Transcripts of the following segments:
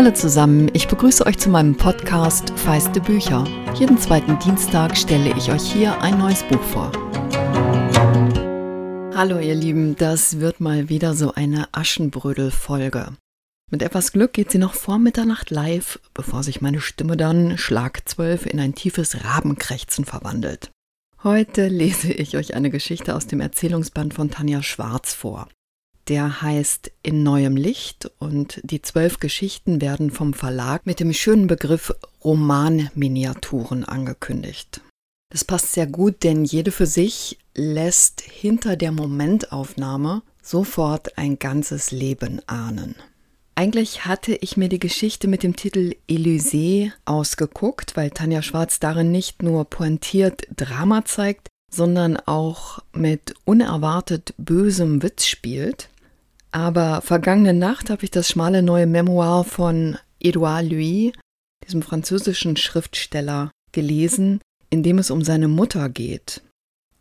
Hallo zusammen, ich begrüße euch zu meinem Podcast Feiste Bücher. Jeden zweiten Dienstag stelle ich euch hier ein neues Buch vor. Hallo ihr Lieben, das wird mal wieder so eine Aschenbrödel-Folge. Mit etwas Glück geht sie noch vor Mitternacht live, bevor sich meine Stimme dann Schlag 12 in ein tiefes Rabenkrächzen verwandelt. Heute lese ich euch eine Geschichte aus dem Erzählungsband von Tanja Schwarz vor. Der heißt In neuem Licht und die zwölf Geschichten werden vom Verlag mit dem schönen Begriff Romanminiaturen angekündigt. Das passt sehr gut, denn jede für sich lässt hinter der Momentaufnahme sofort ein ganzes Leben ahnen. Eigentlich hatte ich mir die Geschichte mit dem Titel Elysée ausgeguckt, weil Tanja Schwarz darin nicht nur pointiert Drama zeigt, sondern auch mit unerwartet bösem Witz spielt. Aber vergangene Nacht habe ich das schmale neue Memoir von Edouard Louis, diesem französischen Schriftsteller, gelesen, in dem es um seine Mutter geht.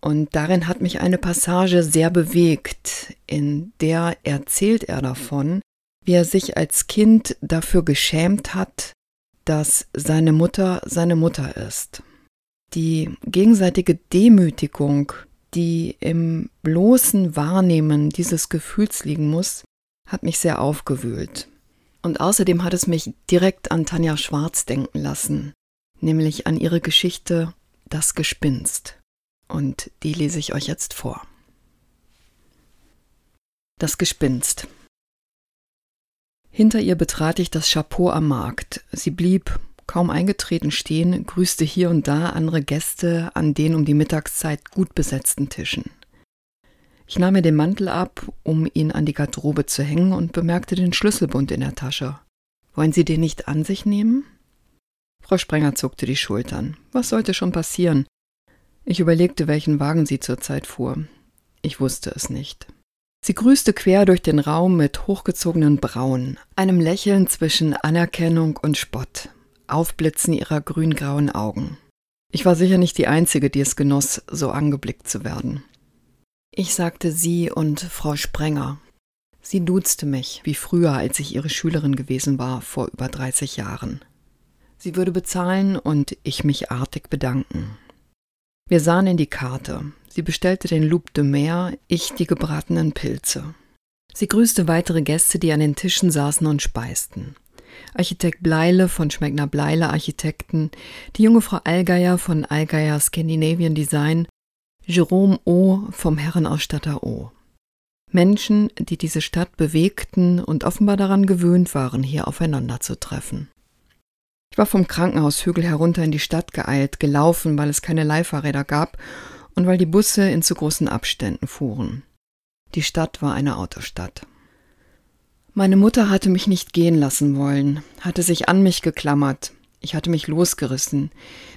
Und darin hat mich eine Passage sehr bewegt, in der erzählt er davon, wie er sich als Kind dafür geschämt hat, dass seine Mutter seine Mutter ist. Die gegenseitige Demütigung, die im bloßen Wahrnehmen dieses Gefühls liegen muss, hat mich sehr aufgewühlt. Und außerdem hat es mich direkt an Tanja Schwarz denken lassen, nämlich an ihre Geschichte Das Gespinst. Und die lese ich euch jetzt vor. Das Gespinst. Hinter ihr betrat ich das Chapeau am Markt. Sie blieb, kaum eingetreten stehen, grüßte hier und da andere Gäste an den um die Mittagszeit gut besetzten Tischen. Ich nahm mir den Mantel ab, um ihn an die Garderobe zu hängen und bemerkte den Schlüsselbund in der Tasche. Wollen Sie den nicht an sich nehmen? Frau Sprenger zuckte die Schultern. Was sollte schon passieren? Ich überlegte, welchen Wagen sie zurzeit fuhr. Ich wusste es nicht. Sie grüßte quer durch den Raum mit hochgezogenen Brauen, einem Lächeln zwischen Anerkennung und Spott. Aufblitzen ihrer grüngrauen Augen. Ich war sicher nicht die Einzige, die es genoss, so angeblickt zu werden. Ich sagte Sie und Frau Sprenger. Sie duzte mich, wie früher, als ich ihre Schülerin gewesen war, vor über 30 Jahren. Sie würde bezahlen und ich mich artig bedanken. Wir sahen in die Karte. Sie bestellte den Loup de Mer, ich die gebratenen Pilze. Sie grüßte weitere Gäste, die an den Tischen saßen und speisten. Architekt Bleile von Schmeckner Bleile Architekten, die junge Frau Allgeier von Allgeier Scandinavian Design, Jerome O. vom Herrenausstatter O. Menschen, die diese Stadt bewegten und offenbar daran gewöhnt waren, hier aufeinander zu treffen. Ich war vom Krankenhaushügel herunter in die Stadt geeilt, gelaufen, weil es keine Leihfahrräder gab und weil die Busse in zu großen Abständen fuhren. Die Stadt war eine Autostadt. Meine Mutter hatte mich nicht gehen lassen wollen, hatte sich an mich geklammert. Ich hatte mich losgerissen,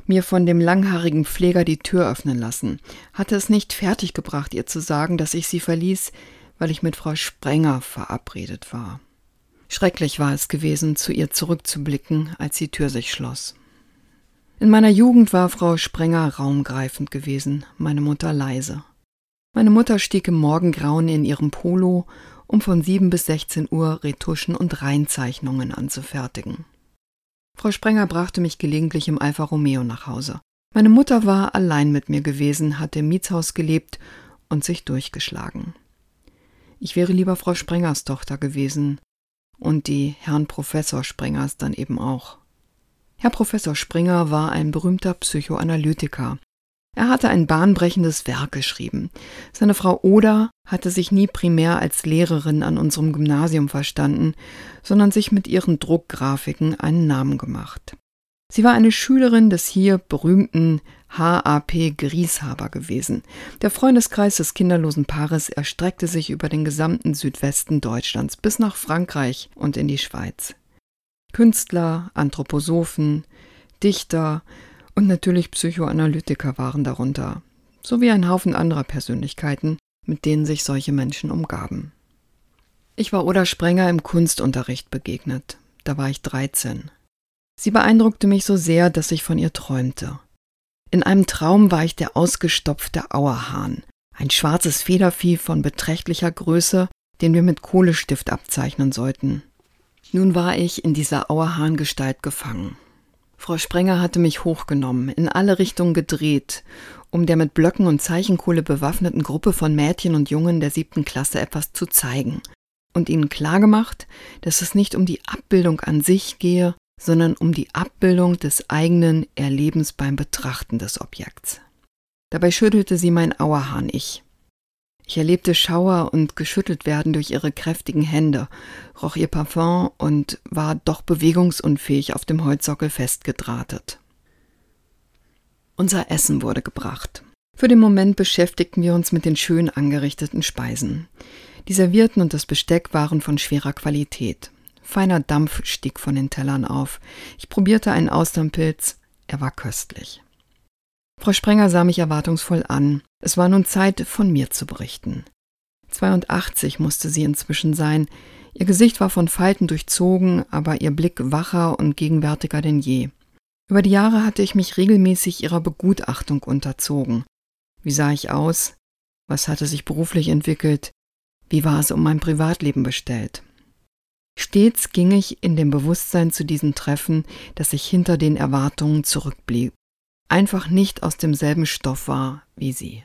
mir von dem langhaarigen Pfleger die Tür öffnen lassen, hatte es nicht fertiggebracht, ihr zu sagen, dass ich sie verließ, weil ich mit Frau Sprenger verabredet war. Schrecklich war es gewesen, zu ihr zurückzublicken, als die Tür sich schloss. In meiner Jugend war Frau Sprenger raumgreifend gewesen, meine Mutter leise. Meine Mutter stieg im Morgengrauen in ihrem Polo um von 7 bis 16 Uhr Retuschen und Reinzeichnungen anzufertigen. Frau Sprenger brachte mich gelegentlich im Alfa Romeo nach Hause. Meine Mutter war allein mit mir gewesen, hatte im Mietshaus gelebt und sich durchgeschlagen. Ich wäre lieber Frau Sprengers Tochter gewesen und die Herrn Professor Sprengers dann eben auch. Herr Professor Springer war ein berühmter Psychoanalytiker, er hatte ein bahnbrechendes Werk geschrieben. Seine Frau Oda hatte sich nie primär als Lehrerin an unserem Gymnasium verstanden, sondern sich mit ihren Druckgrafiken einen Namen gemacht. Sie war eine Schülerin des hier berühmten HAP Grieshaber gewesen. Der Freundeskreis des kinderlosen Paares erstreckte sich über den gesamten Südwesten Deutschlands bis nach Frankreich und in die Schweiz. Künstler, Anthroposophen, Dichter, und natürlich Psychoanalytiker waren darunter, sowie ein Haufen anderer Persönlichkeiten, mit denen sich solche Menschen umgaben. Ich war Oda Sprenger im Kunstunterricht begegnet. Da war ich 13. Sie beeindruckte mich so sehr, dass ich von ihr träumte. In einem Traum war ich der ausgestopfte Auerhahn, ein schwarzes Federvieh von beträchtlicher Größe, den wir mit Kohlestift abzeichnen sollten. Nun war ich in dieser Auerhahn-Gestalt gefangen. Frau Sprenger hatte mich hochgenommen, in alle Richtungen gedreht, um der mit Blöcken und Zeichenkohle bewaffneten Gruppe von Mädchen und Jungen der siebten Klasse etwas zu zeigen und ihnen klargemacht, dass es nicht um die Abbildung an sich gehe, sondern um die Abbildung des eigenen Erlebens beim Betrachten des Objekts. Dabei schüttelte sie mein Auerhahn-Ich. Ich erlebte Schauer und geschüttelt werden durch ihre kräftigen Hände, roch ihr Parfum und war doch bewegungsunfähig auf dem Holzsockel festgedrahtet. Unser Essen wurde gebracht. Für den Moment beschäftigten wir uns mit den schön angerichteten Speisen. Die Servierten und das Besteck waren von schwerer Qualität. Feiner Dampf stieg von den Tellern auf. Ich probierte einen Austernpilz. Er war köstlich. Frau Sprenger sah mich erwartungsvoll an. Es war nun Zeit, von mir zu berichten. 82 musste sie inzwischen sein. Ihr Gesicht war von Falten durchzogen, aber ihr Blick wacher und gegenwärtiger denn je. Über die Jahre hatte ich mich regelmäßig ihrer Begutachtung unterzogen. Wie sah ich aus? Was hatte sich beruflich entwickelt? Wie war es um mein Privatleben bestellt? Stets ging ich in dem Bewusstsein zu diesen Treffen, dass ich hinter den Erwartungen zurückblieb, einfach nicht aus demselben Stoff war wie sie.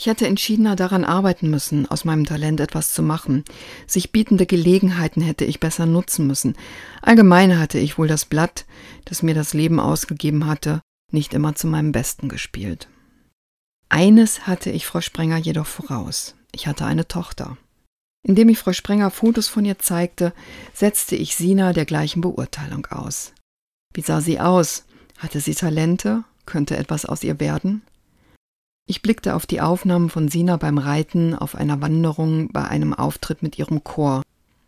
Ich hätte entschiedener daran arbeiten müssen, aus meinem Talent etwas zu machen. Sich bietende Gelegenheiten hätte ich besser nutzen müssen. Allgemein hatte ich wohl das Blatt, das mir das Leben ausgegeben hatte, nicht immer zu meinem Besten gespielt. Eines hatte ich Frau Sprenger jedoch voraus. Ich hatte eine Tochter. Indem ich Frau Sprenger Fotos von ihr zeigte, setzte ich Sina der gleichen Beurteilung aus. Wie sah sie aus? Hatte sie Talente? Könnte etwas aus ihr werden? Ich blickte auf die Aufnahmen von Sina beim Reiten, auf einer Wanderung, bei einem Auftritt mit ihrem Chor.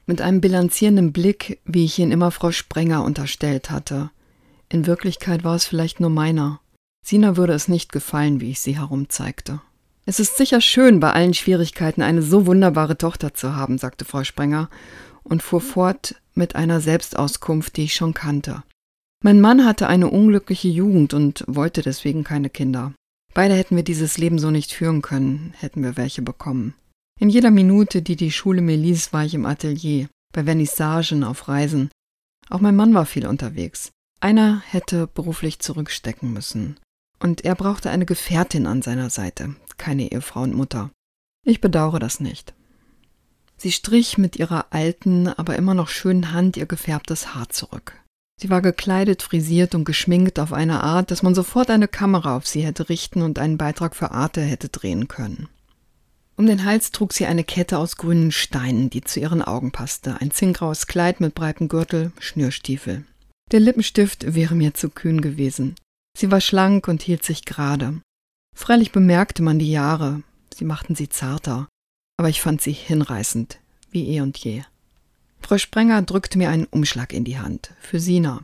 Mit einem bilanzierenden Blick, wie ich ihn immer Frau Sprenger unterstellt hatte. In Wirklichkeit war es vielleicht nur meiner. Sina würde es nicht gefallen, wie ich sie herumzeigte. Es ist sicher schön, bei allen Schwierigkeiten eine so wunderbare Tochter zu haben, sagte Frau Sprenger und fuhr fort mit einer Selbstauskunft, die ich schon kannte. Mein Mann hatte eine unglückliche Jugend und wollte deswegen keine Kinder. Beide hätten wir dieses Leben so nicht führen können, hätten wir welche bekommen. In jeder Minute, die die Schule mir ließ, war ich im Atelier, bei Vernissagen, auf Reisen. Auch mein Mann war viel unterwegs. Einer hätte beruflich zurückstecken müssen. Und er brauchte eine Gefährtin an seiner Seite, keine Ehefrau und Mutter. Ich bedauere das nicht. Sie strich mit ihrer alten, aber immer noch schönen Hand ihr gefärbtes Haar zurück. Sie war gekleidet, frisiert und geschminkt auf eine Art, dass man sofort eine Kamera auf sie hätte richten und einen Beitrag für Arte hätte drehen können. Um den Hals trug sie eine Kette aus grünen Steinen, die zu ihren Augen passte, ein zinngraues Kleid mit breitem Gürtel, Schnürstiefel. Der Lippenstift wäre mir zu kühn gewesen. Sie war schlank und hielt sich gerade. Freilich bemerkte man die Jahre, sie machten sie zarter, aber ich fand sie hinreißend, wie eh und je. Frau Sprenger drückte mir einen Umschlag in die Hand für Sina.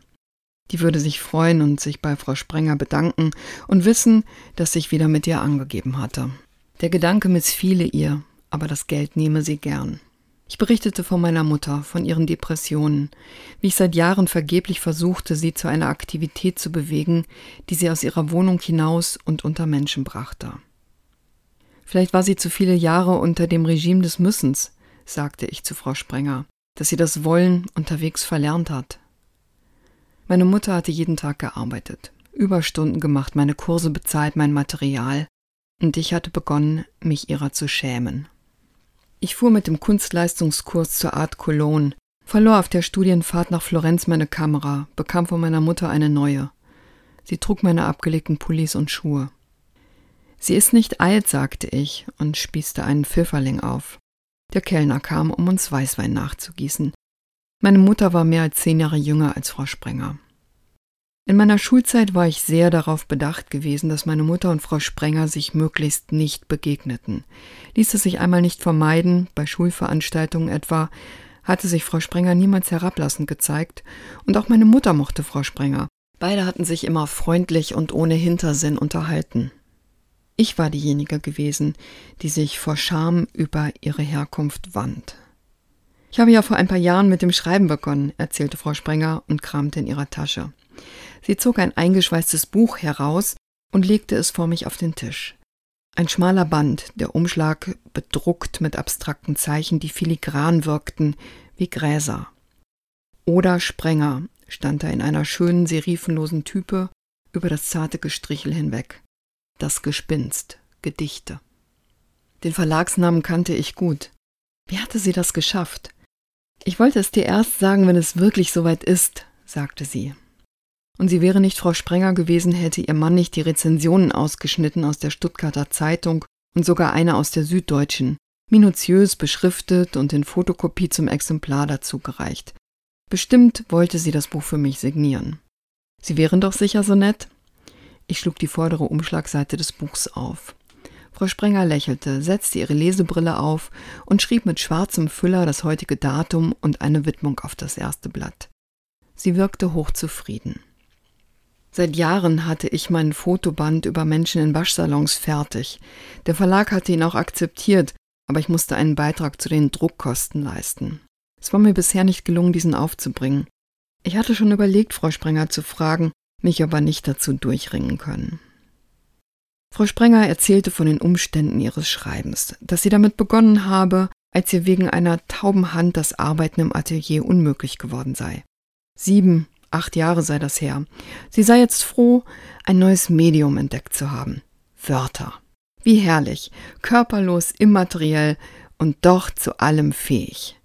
Die würde sich freuen und sich bei Frau Sprenger bedanken und wissen, dass ich wieder mit ihr angegeben hatte. Der Gedanke missfiele ihr, aber das Geld nehme sie gern. Ich berichtete von meiner Mutter, von ihren Depressionen, wie ich seit Jahren vergeblich versuchte, sie zu einer Aktivität zu bewegen, die sie aus ihrer Wohnung hinaus und unter Menschen brachte. Vielleicht war sie zu viele Jahre unter dem Regime des Müssens, sagte ich zu Frau Sprenger dass sie das Wollen unterwegs verlernt hat. Meine Mutter hatte jeden Tag gearbeitet, Überstunden gemacht, meine Kurse bezahlt, mein Material, und ich hatte begonnen, mich ihrer zu schämen. Ich fuhr mit dem Kunstleistungskurs zur Art Cologne, verlor auf der Studienfahrt nach Florenz meine Kamera, bekam von meiner Mutter eine neue. Sie trug meine abgelegten Pullis und Schuhe. Sie ist nicht alt, sagte ich und spießte einen Pfifferling auf. Der Kellner kam, um uns Weißwein nachzugießen. Meine Mutter war mehr als zehn Jahre jünger als Frau Sprenger. In meiner Schulzeit war ich sehr darauf bedacht gewesen, dass meine Mutter und Frau Sprenger sich möglichst nicht begegneten. Ließ es sich einmal nicht vermeiden, bei Schulveranstaltungen etwa, hatte sich Frau Sprenger niemals herablassend gezeigt, und auch meine Mutter mochte Frau Sprenger. Beide hatten sich immer freundlich und ohne Hintersinn unterhalten. Ich war diejenige gewesen, die sich vor Scham über ihre Herkunft wand. Ich habe ja vor ein paar Jahren mit dem Schreiben begonnen, erzählte Frau Sprenger und kramte in ihrer Tasche. Sie zog ein eingeschweißtes Buch heraus und legte es vor mich auf den Tisch. Ein schmaler Band, der Umschlag bedruckt mit abstrakten Zeichen, die filigran wirkten, wie Gräser. Oder Sprenger stand da in einer schönen serifenlosen Type über das zarte Gestrichel hinweg. Das Gespinst, Gedichte. Den Verlagsnamen kannte ich gut. Wie hatte sie das geschafft? Ich wollte es dir erst sagen, wenn es wirklich soweit ist, sagte sie. Und sie wäre nicht Frau Sprenger gewesen, hätte ihr Mann nicht die Rezensionen ausgeschnitten aus der Stuttgarter Zeitung und sogar eine aus der Süddeutschen, minutiös beschriftet und in Fotokopie zum Exemplar dazu gereicht. Bestimmt wollte sie das Buch für mich signieren. Sie wären doch sicher so nett? Ich schlug die vordere Umschlagseite des Buchs auf. Frau Sprenger lächelte, setzte ihre Lesebrille auf und schrieb mit schwarzem Füller das heutige Datum und eine Widmung auf das erste Blatt. Sie wirkte hochzufrieden. Seit Jahren hatte ich meinen Fotoband über Menschen in Waschsalons fertig. Der Verlag hatte ihn auch akzeptiert, aber ich musste einen Beitrag zu den Druckkosten leisten. Es war mir bisher nicht gelungen, diesen aufzubringen. Ich hatte schon überlegt, Frau Sprenger zu fragen, mich aber nicht dazu durchringen können. Frau Sprenger erzählte von den Umständen ihres Schreibens, dass sie damit begonnen habe, als ihr wegen einer tauben Hand das Arbeiten im Atelier unmöglich geworden sei. Sieben, acht Jahre sei das her. Sie sei jetzt froh, ein neues Medium entdeckt zu haben. Wörter. Wie herrlich, körperlos, immateriell und doch zu allem fähig.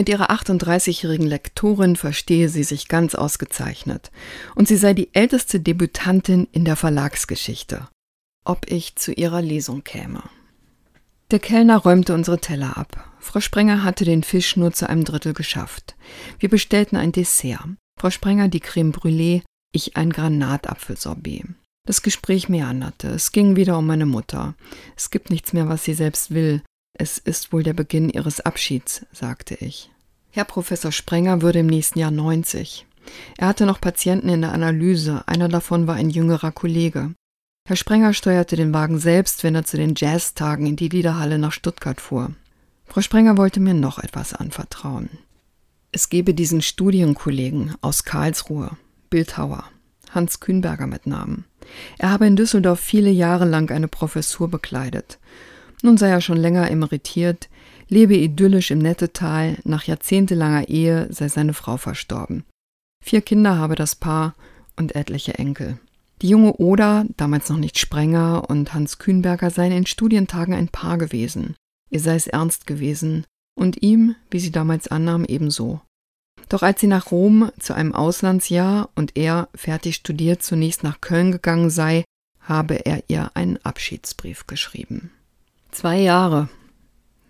Mit ihrer 38-jährigen Lektorin verstehe sie sich ganz ausgezeichnet und sie sei die älteste Debütantin in der Verlagsgeschichte ob ich zu ihrer Lesung käme. Der Kellner räumte unsere Teller ab. Frau Sprenger hatte den Fisch nur zu einem Drittel geschafft. Wir bestellten ein Dessert. Frau Sprenger die Creme Brûlée, ich ein Granatapfelsorbet. Das Gespräch meanderte. Es ging wieder um meine Mutter. Es gibt nichts mehr, was sie selbst will. Es ist wohl der Beginn ihres Abschieds, sagte ich. Herr Professor Sprenger würde im nächsten Jahr 90. Er hatte noch Patienten in der Analyse. Einer davon war ein jüngerer Kollege. Herr Sprenger steuerte den Wagen selbst, wenn er zu den Jazztagen in die Liederhalle nach Stuttgart fuhr. Frau Sprenger wollte mir noch etwas anvertrauen. Es gebe diesen Studienkollegen aus Karlsruhe, Bildhauer, Hans Kühnberger mit Namen. Er habe in Düsseldorf viele Jahre lang eine Professur bekleidet. Nun sei er schon länger emeritiert, lebe idyllisch im Nettetal, nach jahrzehntelanger Ehe sei seine Frau verstorben. Vier Kinder habe das Paar und etliche Enkel. Die junge Oda, damals noch nicht Sprenger, und Hans Kühnberger seien in Studientagen ein Paar gewesen. Ihr sei es ernst gewesen und ihm, wie sie damals annahm, ebenso. Doch als sie nach Rom zu einem Auslandsjahr und er, fertig studiert, zunächst nach Köln gegangen sei, habe er ihr einen Abschiedsbrief geschrieben. Zwei Jahre,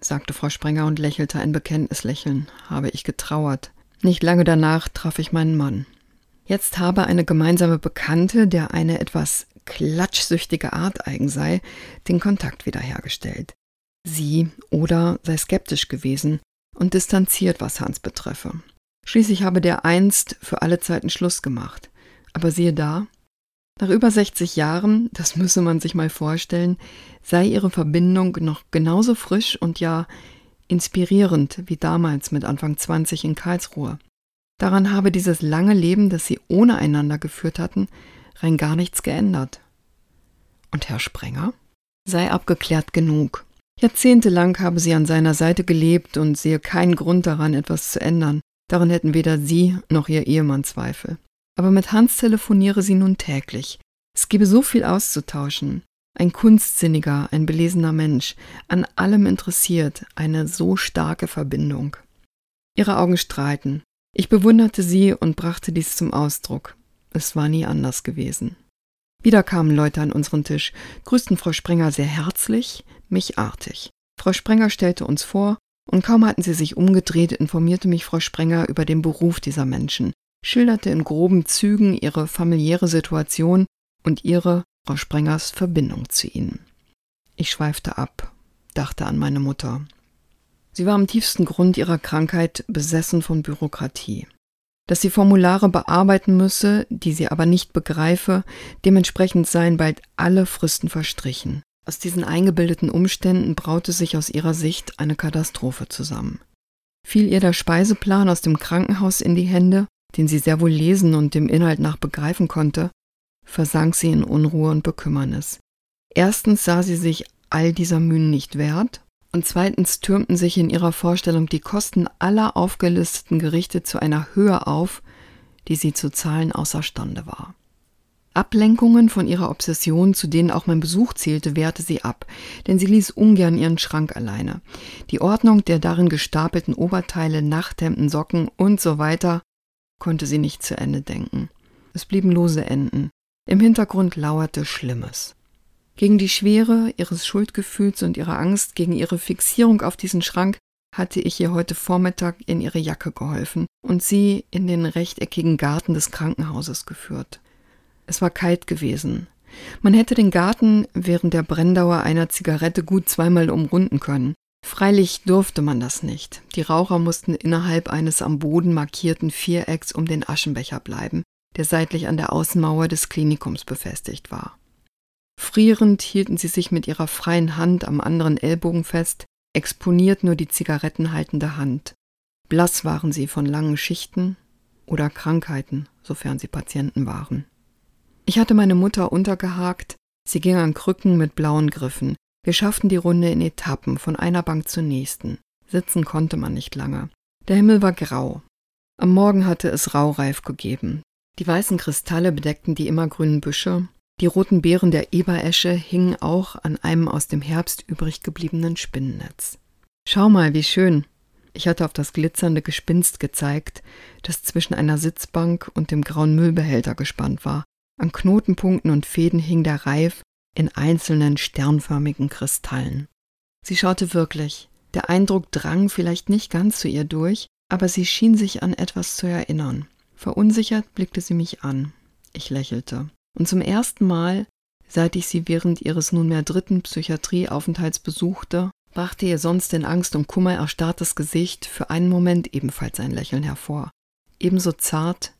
sagte Frau Sprenger und lächelte ein Bekenntnislächeln, habe ich getrauert. Nicht lange danach traf ich meinen Mann. Jetzt habe eine gemeinsame Bekannte, der eine etwas klatschsüchtige Art eigen sei, den Kontakt wiederhergestellt. Sie oder sei skeptisch gewesen und distanziert, was Hans betreffe. Schließlich habe der einst für alle Zeiten Schluss gemacht. Aber siehe da, nach über 60 Jahren, das müsse man sich mal vorstellen, sei ihre Verbindung noch genauso frisch und ja inspirierend wie damals mit Anfang 20 in Karlsruhe. Daran habe dieses lange Leben, das sie ohne einander geführt hatten, rein gar nichts geändert. Und Herr Sprenger? Sei abgeklärt genug. Jahrzehntelang habe sie an seiner Seite gelebt und sehe keinen Grund daran, etwas zu ändern. Daran hätten weder sie noch ihr Ehemann Zweifel. Aber mit Hans telefoniere sie nun täglich. Es gebe so viel auszutauschen. Ein kunstsinniger, ein belesener Mensch, an allem interessiert, eine so starke Verbindung. Ihre Augen strahlten. Ich bewunderte sie und brachte dies zum Ausdruck. Es war nie anders gewesen. Wieder kamen Leute an unseren Tisch, grüßten Frau Sprenger sehr herzlich, mich artig. Frau Sprenger stellte uns vor, und kaum hatten sie sich umgedreht, informierte mich Frau Sprenger über den Beruf dieser Menschen, schilderte in groben Zügen ihre familiäre Situation und ihre, Frau Sprengers, Verbindung zu ihnen. Ich schweifte ab, dachte an meine Mutter, Sie war am tiefsten Grund ihrer Krankheit besessen von Bürokratie. Dass sie Formulare bearbeiten müsse, die sie aber nicht begreife, dementsprechend seien bald alle Fristen verstrichen. Aus diesen eingebildeten Umständen braute sich aus ihrer Sicht eine Katastrophe zusammen. Fiel ihr der Speiseplan aus dem Krankenhaus in die Hände, den sie sehr wohl lesen und dem Inhalt nach begreifen konnte, versank sie in Unruhe und Bekümmernis. Erstens sah sie sich all dieser Mühen nicht wert Und zweitens türmten sich in ihrer Vorstellung die Kosten aller aufgelisteten Gerichte zu einer Höhe auf, die sie zu zahlen außerstande war. Ablenkungen von ihrer Obsession, zu denen auch mein Besuch zählte, wehrte sie ab, denn sie ließ ungern ihren Schrank alleine. Die Ordnung der darin gestapelten Oberteile, Nachthemden, Socken und so weiter konnte sie nicht zu Ende denken. Es blieben lose Enden. Im Hintergrund lauerte Schlimmes. Gegen die Schwere ihres Schuldgefühls und ihrer Angst, gegen ihre Fixierung auf diesen Schrank, hatte ich ihr heute Vormittag in ihre Jacke geholfen und sie in den rechteckigen Garten des Krankenhauses geführt. Es war kalt gewesen. Man hätte den Garten während der Brenndauer einer Zigarette gut zweimal umrunden können. Freilich durfte man das nicht. Die Raucher mussten innerhalb eines am Boden markierten Vierecks um den Aschenbecher bleiben, der seitlich an der Außenmauer des Klinikums befestigt war. Frierend hielten sie sich mit ihrer freien Hand am anderen Ellbogen fest, exponiert nur die zigarettenhaltende Hand. Blass waren sie von langen Schichten oder Krankheiten, sofern sie Patienten waren. Ich hatte meine Mutter untergehakt, sie ging an Krücken mit blauen Griffen. Wir schafften die Runde in Etappen von einer Bank zur nächsten. Sitzen konnte man nicht lange. Der Himmel war grau. Am Morgen hatte es raureif gegeben. Die weißen Kristalle bedeckten die immergrünen Büsche, die roten Beeren der Eberesche hingen auch an einem aus dem Herbst übrig gebliebenen Spinnennetz. Schau mal, wie schön. Ich hatte auf das glitzernde Gespinst gezeigt, das zwischen einer Sitzbank und dem grauen Müllbehälter gespannt war. An Knotenpunkten und Fäden hing der Reif in einzelnen sternförmigen Kristallen. Sie schaute wirklich. Der Eindruck drang vielleicht nicht ganz zu ihr durch, aber sie schien sich an etwas zu erinnern. Verunsichert blickte sie mich an. Ich lächelte. Und zum ersten Mal, seit ich sie während ihres nunmehr dritten Psychiatrieaufenthalts besuchte, brachte ihr sonst in Angst und Kummer erstarrtes Gesicht für einen Moment ebenfalls ein Lächeln hervor, ebenso zart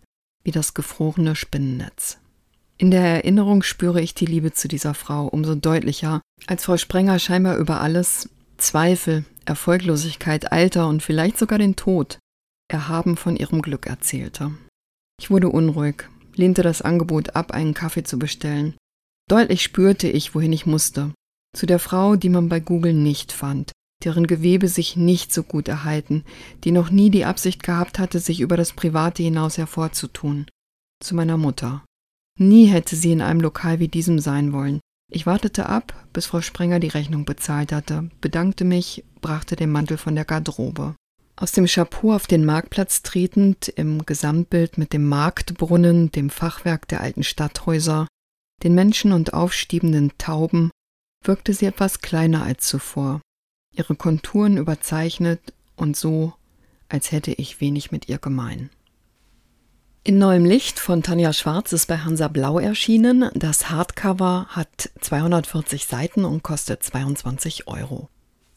wie das gefrorene Spinnennetz. In der Erinnerung spüre ich die Liebe zu dieser Frau umso deutlicher, als Frau Sprenger scheinbar über alles Zweifel, Erfolglosigkeit, Alter und vielleicht sogar den Tod erhaben von ihrem Glück erzählte. Ich wurde unruhig, lehnte das Angebot ab, einen Kaffee zu bestellen. Deutlich spürte ich, wohin ich musste. Zu der Frau, die man bei Google nicht fand, deren Gewebe sich nicht so gut erhalten, die noch nie die Absicht gehabt hatte, sich über das Private hinaus hervorzutun. Zu meiner Mutter. Nie hätte sie in einem Lokal wie diesem sein wollen. Ich wartete ab, bis Frau Sprenger die Rechnung bezahlt hatte, bedankte mich, brachte den Mantel von der Garderobe. Aus dem Chapeau auf den Marktplatz tretend, im Gesamtbild mit dem Marktbrunnen, dem Fachwerk der alten Stadthäuser, den Menschen und aufstiebenden Tauben, wirkte sie etwas kleiner als zuvor, ihre Konturen überzeichnet und so, als hätte ich wenig mit ihr gemein. In neuem Licht von Tanja Schwarz ist bei Hansa Blau erschienen. Das Hardcover hat 240 Seiten und kostet 22 Euro.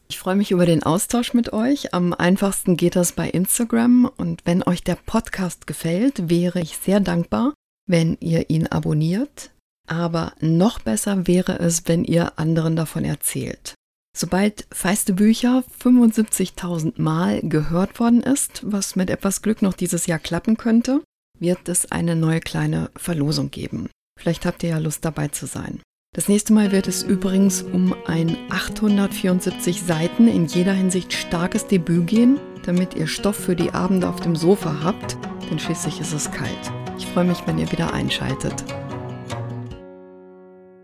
Ich freue mich über den Austausch mit euch. Am einfachsten geht das bei Instagram. Und wenn euch der Podcast gefällt, wäre ich sehr dankbar, wenn ihr ihn abonniert. Aber noch besser wäre es, wenn ihr anderen davon erzählt. Sobald Feiste Bücher 75.000 Mal gehört worden ist, was mit etwas Glück noch dieses Jahr klappen könnte, wird es eine neue kleine Verlosung geben. Vielleicht habt ihr ja Lust dabei zu sein. Das nächste Mal wird es übrigens um ein 874 Seiten in jeder Hinsicht starkes Debüt gehen, damit ihr Stoff für die Abende auf dem Sofa habt, denn schließlich ist es kalt. Ich freue mich, wenn ihr wieder einschaltet.